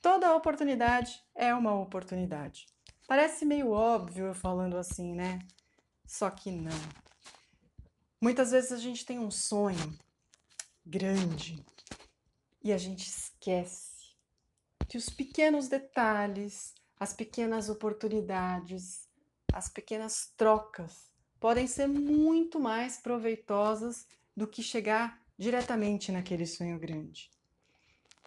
Toda oportunidade é uma oportunidade. Parece meio óbvio eu falando assim, né? Só que não. Muitas vezes a gente tem um sonho grande e a gente esquece que os pequenos detalhes, as pequenas oportunidades, as pequenas trocas podem ser muito mais proveitosas do que chegar diretamente naquele sonho grande.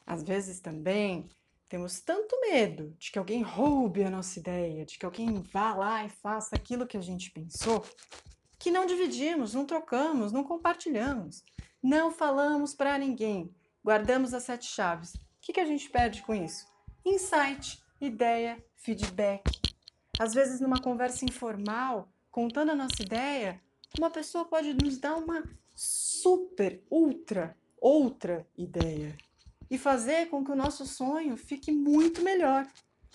Às vezes também temos tanto medo de que alguém roube a nossa ideia, de que alguém vá lá e faça aquilo que a gente pensou, que não dividimos, não trocamos, não compartilhamos, não falamos para ninguém, guardamos as sete chaves. O que, que a gente perde com isso? Insight, ideia, feedback. Às vezes, numa conversa informal, contando a nossa ideia, uma pessoa pode nos dar uma super, ultra, outra ideia e fazer com que o nosso sonho fique muito melhor.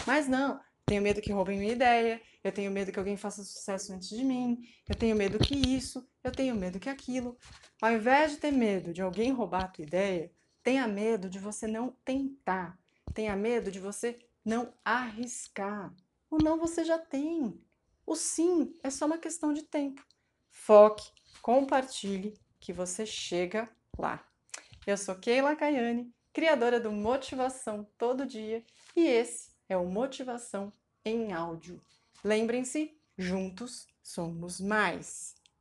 Mas não, tenho medo que roubem minha ideia, eu tenho medo que alguém faça sucesso antes de mim, eu tenho medo que isso, eu tenho medo que aquilo. Ao invés de ter medo de alguém roubar a tua ideia, tenha medo de você não tentar, tenha medo de você não arriscar. O não você já tem. O sim é só uma questão de tempo. Foque, compartilhe, que você chega lá. Eu sou Keila Caiane, criadora do Motivação Todo Dia, e esse é o Motivação em Áudio. Lembrem-se, juntos somos mais.